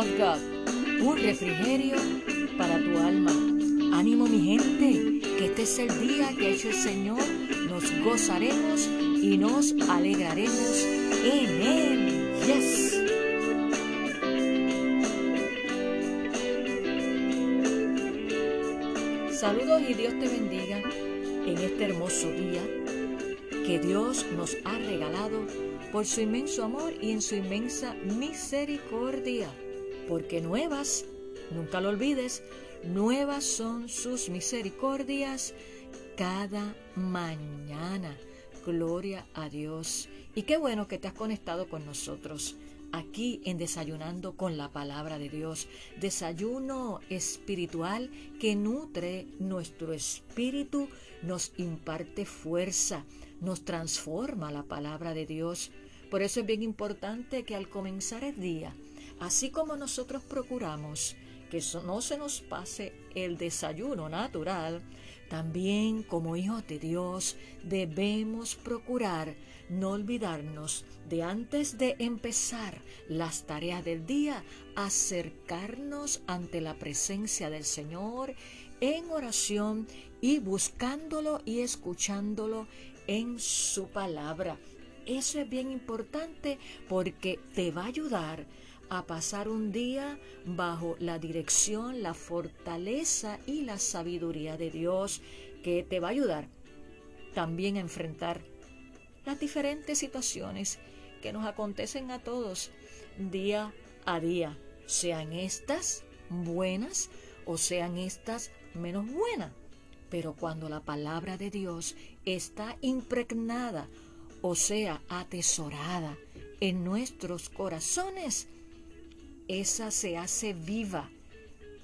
of God. Un refrigerio para tu alma. Ánimo mi gente, que este es el día que ha hecho el Señor. Nos gozaremos y nos alegraremos en Él. Yes. Saludos y Dios te bendiga en este hermoso día que Dios nos ha regalado por su inmenso amor y en su inmensa misericordia. Porque nuevas, nunca lo olvides, nuevas son sus misericordias cada mañana. Gloria a Dios. Y qué bueno que te has conectado con nosotros aquí en Desayunando con la Palabra de Dios. Desayuno espiritual que nutre nuestro espíritu, nos imparte fuerza, nos transforma la palabra de Dios. Por eso es bien importante que al comenzar el día, así como nosotros procuramos que no se nos pase el desayuno natural, también como hijos de Dios debemos procurar no olvidarnos de antes de empezar las tareas del día, acercarnos ante la presencia del Señor en oración y buscándolo y escuchándolo en su palabra. Eso es bien importante porque te va a ayudar a pasar un día bajo la dirección, la fortaleza y la sabiduría de Dios que te va a ayudar también a enfrentar las diferentes situaciones que nos acontecen a todos día a día, sean estas buenas o sean estas menos buenas. Pero cuando la palabra de Dios está impregnada, o sea, atesorada en nuestros corazones, esa se hace viva,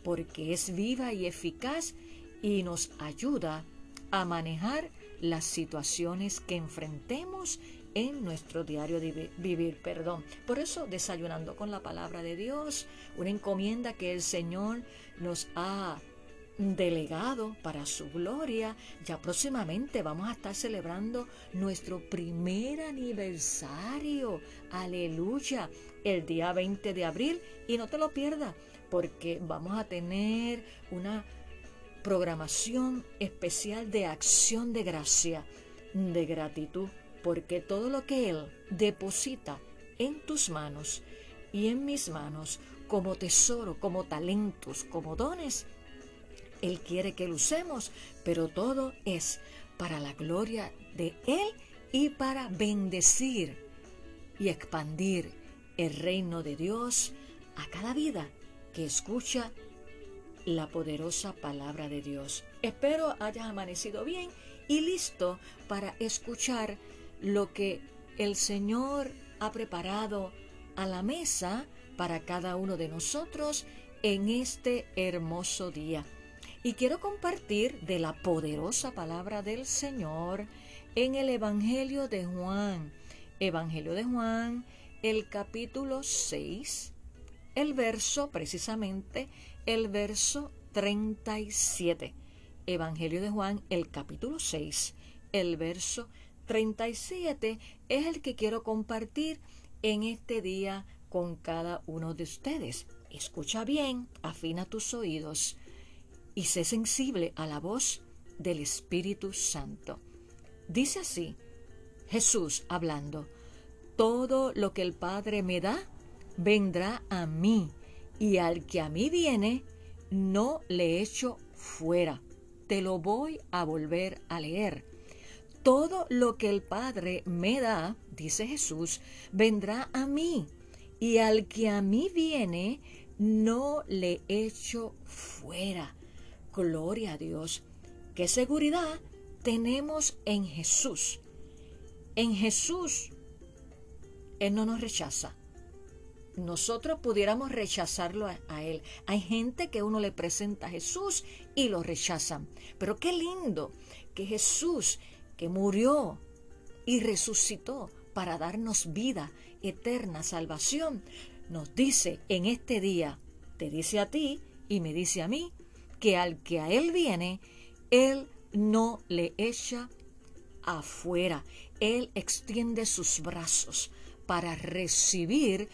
porque es viva y eficaz y nos ayuda a manejar las situaciones que enfrentemos en nuestro diario de vivir, perdón. Por eso, desayunando con la palabra de Dios, una encomienda que el Señor nos ha delegado para su gloria. Ya próximamente vamos a estar celebrando nuestro primer aniversario. Aleluya. El día 20 de abril. Y no te lo pierdas porque vamos a tener una programación especial de acción de gracia, de gratitud, porque todo lo que Él deposita en tus manos y en mis manos como tesoro, como talentos, como dones, él quiere que lo usemos, pero todo es para la gloria de Él y para bendecir y expandir el reino de Dios a cada vida que escucha la poderosa palabra de Dios. Espero hayas amanecido bien y listo para escuchar lo que el Señor ha preparado a la mesa para cada uno de nosotros en este hermoso día. Y quiero compartir de la poderosa palabra del Señor en el Evangelio de Juan. Evangelio de Juan, el capítulo 6, el verso precisamente, el verso 37. Evangelio de Juan, el capítulo 6, el verso 37 es el que quiero compartir en este día con cada uno de ustedes. Escucha bien, afina tus oídos y sé sensible a la voz del Espíritu Santo. Dice así, Jesús hablando, todo lo que el Padre me da, vendrá a mí, y al que a mí viene, no le echo fuera. Te lo voy a volver a leer. Todo lo que el Padre me da, dice Jesús, vendrá a mí, y al que a mí viene, no le echo fuera. Gloria a Dios. ¿Qué seguridad tenemos en Jesús? En Jesús, Él no nos rechaza. Nosotros pudiéramos rechazarlo a, Él. Hay gente que uno le presenta a Jesús y lo rechazan. Pero qué lindo que Jesús, que murió y resucitó para darnos vida eterna, salvación, nos dice en este día, te dice a ti y me dice a mí, que al que a Él viene, Él no le echa afuera. Él extiende sus brazos para recibir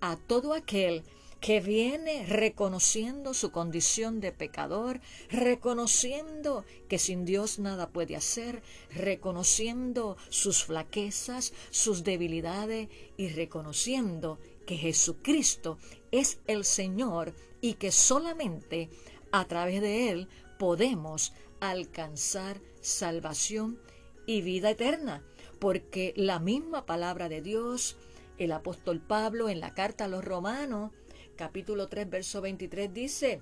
a todo aquel que viene reconociendo su condición de pecador, reconociendo que sin Dios nada puede hacer, reconociendo sus flaquezas, sus debilidades y reconociendo que Jesucristo es el Señor y que solamente a través de Él podemos alcanzar salvación y vida eterna, porque la misma palabra de Dios, el apóstol Pablo en la carta a los romanos, capítulo 3, verso 23 dice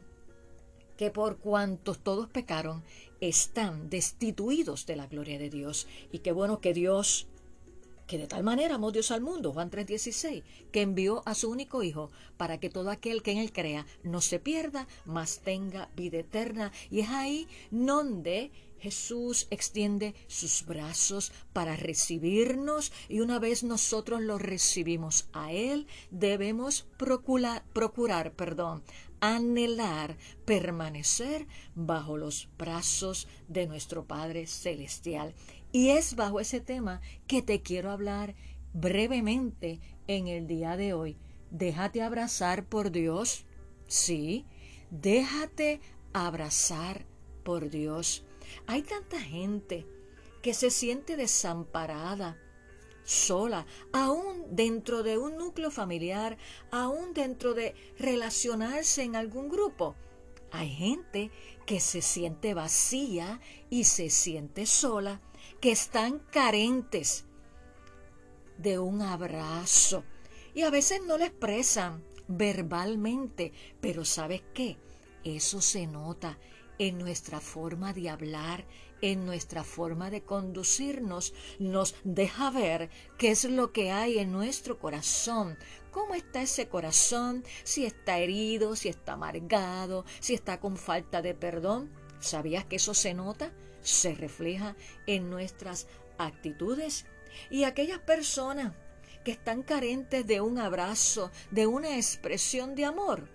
que por cuantos todos pecaron, están destituidos de la gloria de Dios. Y qué bueno que Dios, que de tal manera amó Dios al mundo, Juan 3:16, que envió a su único Hijo para que todo aquel que en él crea no se pierda, mas tenga vida eterna. Y es ahí donde Jesús extiende sus brazos para recibirnos y una vez nosotros lo recibimos a Él, debemos procurar, procurar perdón, anhelar permanecer bajo los brazos de nuestro Padre Celestial. Y es bajo ese tema que te quiero hablar brevemente en el día de hoy. Déjate abrazar por Dios. Sí, déjate abrazar por Dios. Hay tanta gente que se siente desamparada, sola, aún dentro de un núcleo familiar, aún dentro de relacionarse en algún grupo. Hay gente que se siente vacía y se siente sola, que están carentes de un abrazo. Y a veces no lo expresan verbalmente, pero ¿sabes qué? Eso se nota en nuestra forma de hablar, en nuestra forma de conducirnos, nos deja ver qué es lo que hay en nuestro corazón, cómo está ese corazón, si está herido, si está amargado, si está con falta de perdón. ¿Sabías que eso se nota? Se refleja en nuestras actitudes. Y aquellas personas que están carentes de un abrazo, de una expresión de amor,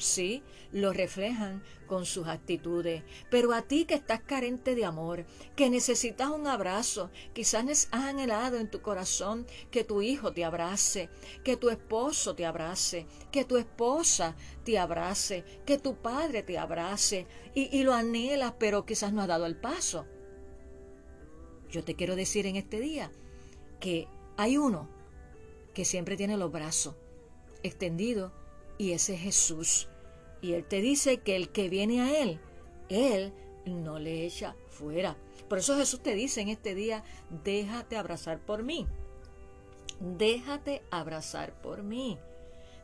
sí, lo reflejan con sus actitudes. Pero a ti que estás carente de amor, que necesitas un abrazo, quizás has anhelado en tu corazón que tu hijo te abrace, que tu esposo te abrace, que tu esposa te abrace, que tu padre te abrace, y, lo anhelas, pero quizás no ha dado el paso. Yo te quiero decir en este día que hay uno que siempre tiene los brazos extendidos y ese es Jesús. Y Él te dice que el que viene a Él, Él no le echa fuera. Por eso Jesús te dice en este día, déjate abrazar por mí. Déjate abrazar por mí.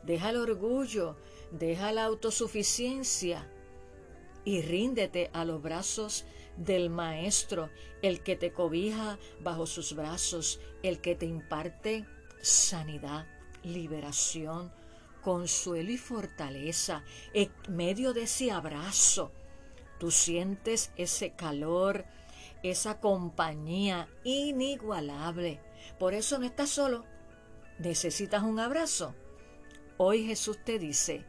Deja el orgullo, deja la autosuficiencia y ríndete a los brazos del Maestro, el que te cobija bajo sus brazos, el que te imparte sanidad, liberación, consuelo y fortaleza. En medio de ese abrazo, tú sientes ese calor, esa compañía inigualable. Por eso no estás solo. Necesitas un abrazo. Hoy Jesús te dice,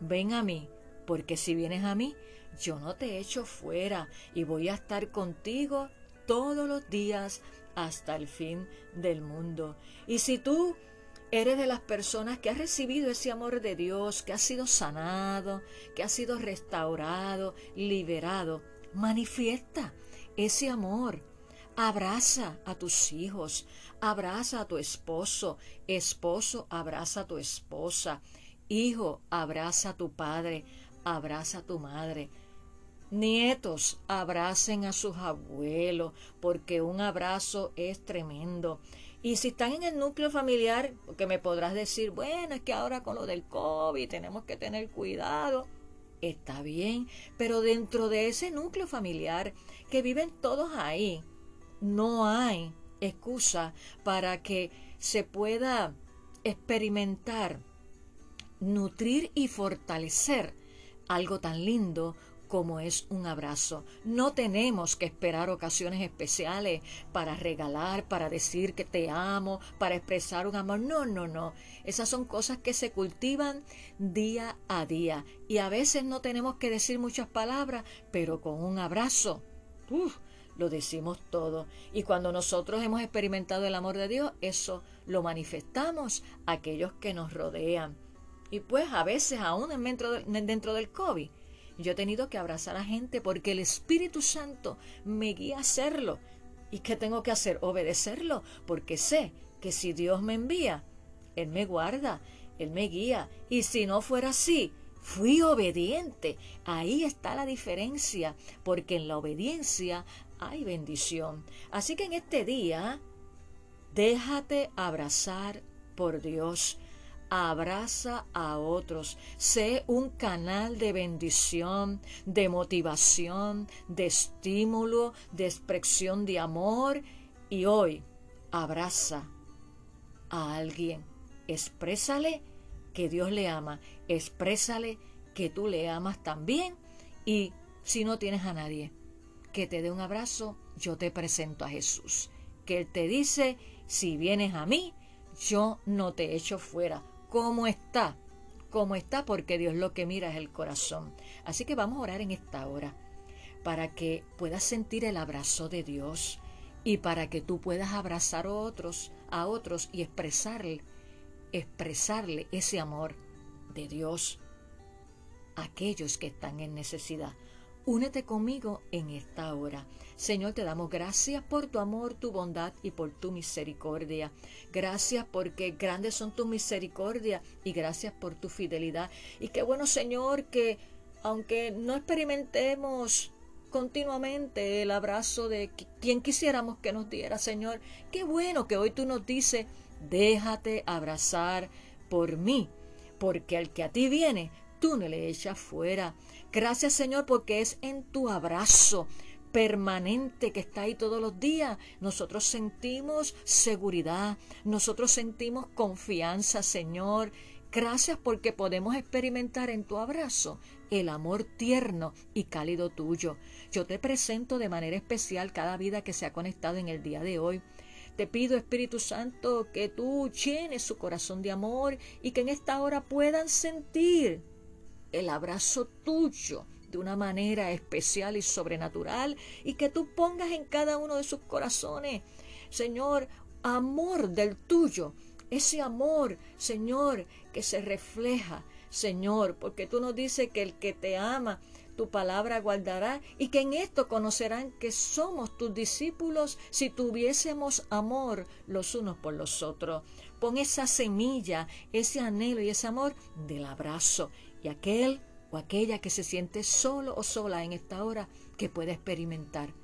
ven a mí, porque si vienes a mí, yo no te echo fuera y voy a estar contigo todos los días hasta el fin del mundo. Y si tú eres de las personas que ha recibido ese amor de Dios, que ha sido sanado, que ha sido restaurado, liberado, manifiesta ese amor. Abraza a tus hijos, abraza a tu esposo, esposo, abraza a tu esposa, hijo, abraza a tu padre, abraza a tu madre. Nietos, abracen a sus abuelos, porque un abrazo es tremendo. Y si están en el núcleo familiar, porque me podrás decir, bueno, es que ahora con lo del COVID tenemos que tener cuidado. Está bien, pero dentro de ese núcleo familiar que viven todos ahí, no hay excusa para que se pueda experimentar, nutrir y fortalecer algo tan lindo como es un abrazo. No tenemos que esperar ocasiones especiales para regalar, para decir que te amo, para expresar un amor. No, no, no. Esas son cosas que se cultivan día a día. Y a veces no tenemos que decir muchas palabras, pero con un abrazo. lo decimos todo. Y cuando nosotros hemos experimentado el amor de Dios, eso lo manifestamos a aquellos que nos rodean. Y pues a veces, aún dentro del COVID, yo he tenido que abrazar a gente porque el Espíritu Santo me guía a hacerlo. ¿Y qué tengo que hacer? Obedecerlo, porque sé que si Dios me envía, Él me guarda, Él me guía. Y si no fuera así, fui obediente. Ahí está la diferencia, porque en la obediencia hay bendición. Así que en este día, déjate abrazar por Dios. Abraza a otros. Sé un canal de bendición, de motivación, de estímulo, de expresión de amor. Y hoy, abraza a alguien. Exprésale que Dios le ama. Exprésale que tú le amas también. Y si no tienes a nadie, que te dé un abrazo, yo te presento a Jesús. Que Él te dice, si vienes a mí, yo no te echo fuera. ¿Cómo está? ¿Cómo está? Porque Dios lo que mira es el corazón. Así que vamos a orar en esta hora para que puedas sentir el abrazo de Dios y para que tú puedas abrazar a otros, a otros y expresarle, expresarle ese amor de Dios a aquellos que están en necesidad. Únete conmigo en esta hora. Señor, te damos gracias por tu amor, tu bondad y por tu misericordia. Gracias porque grandes son tus misericordias y gracias por tu fidelidad. Y qué bueno, Señor, que aunque no experimentemos continuamente el abrazo de quien quisiéramos que nos diera, Señor, qué bueno que hoy tú nos dices, déjate abrazar por mí, porque al que a ti viene, tú no le echas fuera. Gracias Señor porque es en tu abrazo permanente que está ahí todos los días. Nosotros sentimos seguridad, nosotros sentimos confianza, Señor. Gracias porque podemos experimentar en tu abrazo el amor tierno y cálido tuyo. Yo te presento de manera especial cada vida que se ha conectado en el día de hoy. Te pido, Espíritu Santo, que tú llenes su corazón de amor y que en esta hora puedan sentir el abrazo tuyo de una manera especial y sobrenatural y que tú pongas en cada uno de sus corazones, Señor, amor del tuyo, ese amor, Señor, que se refleja, Señor, porque tú nos dices que el que te ama, tu palabra guardará y que en esto conocerán que somos tus discípulos si tuviésemos amor los unos por los otros. Pon esa semilla, ese anhelo y ese amor del abrazo y aquel o aquella que se siente solo o sola en esta hora que pueda experimentar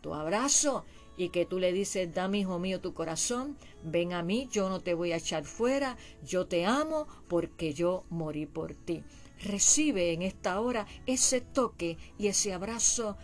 tu abrazo y que tú le dices, dame hijo mío tu corazón, ven a mí, yo no te voy a echar fuera, yo te amo porque yo morí por ti. Recibe en esta hora ese toque y ese abrazo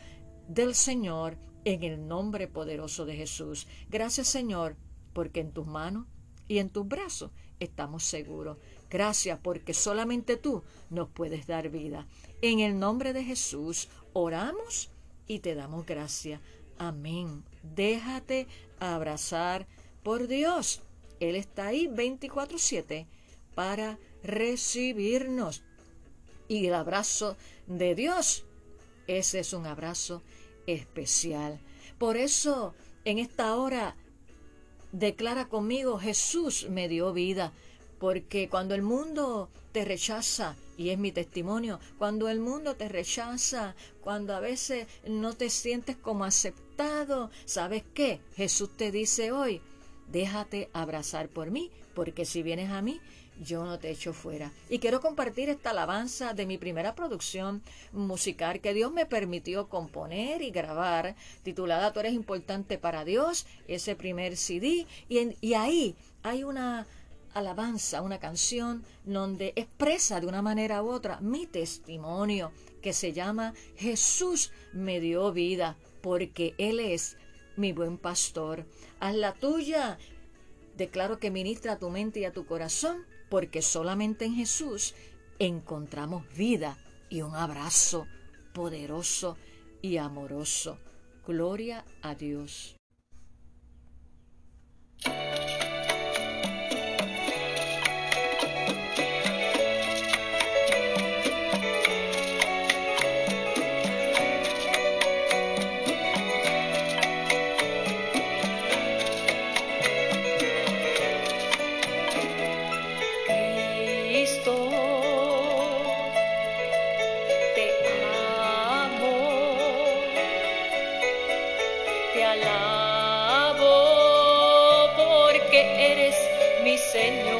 del Señor en el nombre poderoso de Jesús. Gracias Señor, porque en tus manos y en tus brazos estamos seguros. Gracias porque solamente tú nos puedes dar vida. En el nombre de Jesús oramos y te damos gracias. Amén. Déjate abrazar por Dios. Él está ahí 24/7 para recibirnos. Y el abrazo de Dios, ese es un abrazo especial. Por eso, en esta hora, declara conmigo, Jesús me dio vida. Porque cuando el mundo te rechaza, y es mi testimonio, cuando el mundo te rechaza, cuando a veces no te sientes como aceptado, ¿sabes qué? Jesús te dice hoy, déjate abrazar por mí, porque si vienes a mí, yo no te echo fuera. Y quiero compartir esta alabanza de mi primera producción musical que Dios me permitió componer y grabar, titulada Tú eres importante para Dios, ese primer CD, y, y ahí hay una alabanza, una canción donde expresa de una manera u otra mi testimonio que se llama Jesús me dio vida porque Él es mi buen pastor. Haz la tuya. Declaro que ministra a tu mente y a tu corazón porque solamente en Jesús encontramos vida y un abrazo poderoso y amoroso. Gloria a Dios. Alabo porque eres mi Señor.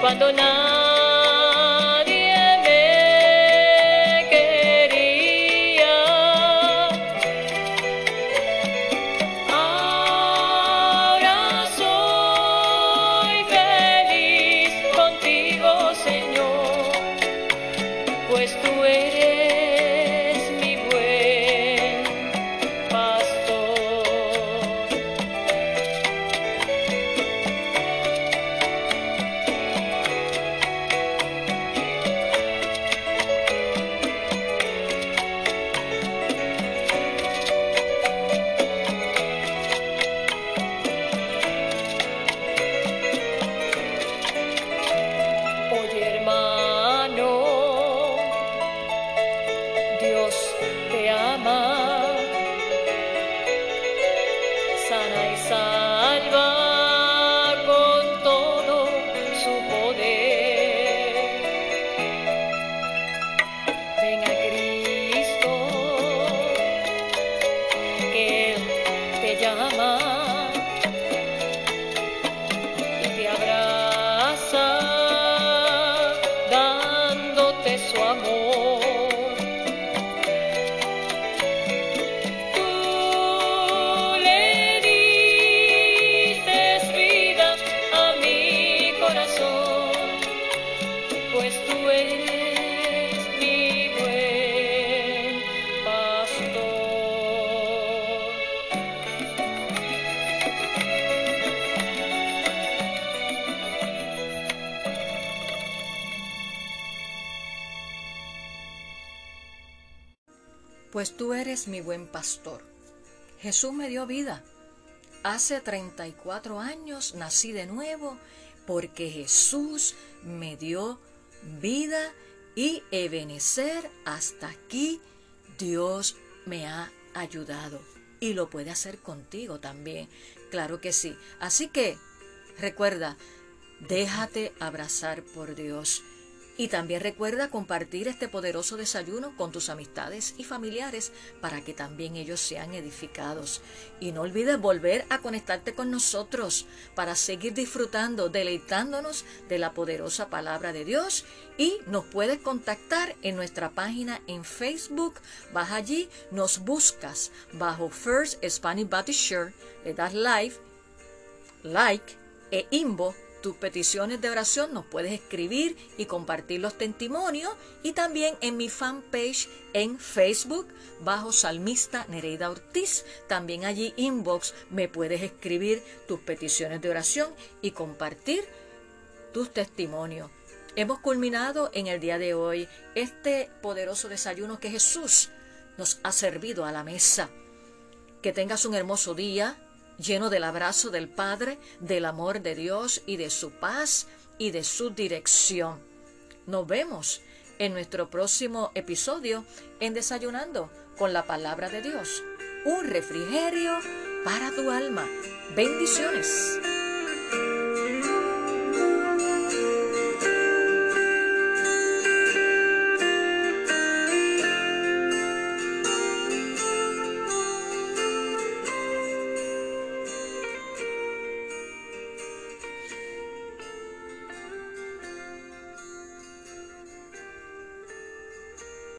Cuando nadie Pues tú eres mi buen pastor. Jesús me dio vida. Hace 34 años nací de nuevo porque Jesús me dio vida y Ebenecer hasta aquí Dios me ha ayudado y lo puede hacer contigo también. Claro que sí. Así que recuerda, déjate abrazar por Dios. Y también recuerda compartir este poderoso desayuno con tus amistades y familiares para que también ellos sean edificados. Y no olvides volver a conectarte con nosotros para seguir disfrutando, deleitándonos de la poderosa palabra de Dios. Y nos puedes contactar en nuestra página en Facebook. Vas allí, nos buscas bajo First Spanish Baptist Church, le das live, like e inbox tus peticiones de oración nos puedes escribir y compartir los testimonios y también en mi fanpage en Facebook bajo Salmista Nereida Ortiz. También allí inbox me puedes escribir tus peticiones de oración y compartir tus testimonios. Hemos culminado en el día de hoy este poderoso desayuno que Jesús nos ha servido a la mesa. Que tengas un hermoso día, lleno del abrazo del Padre, del amor de Dios y de su paz y de su dirección. Nos vemos en nuestro próximo episodio en Desayunando con la palabra de Dios. Un refrigerio para tu alma. Bendiciones.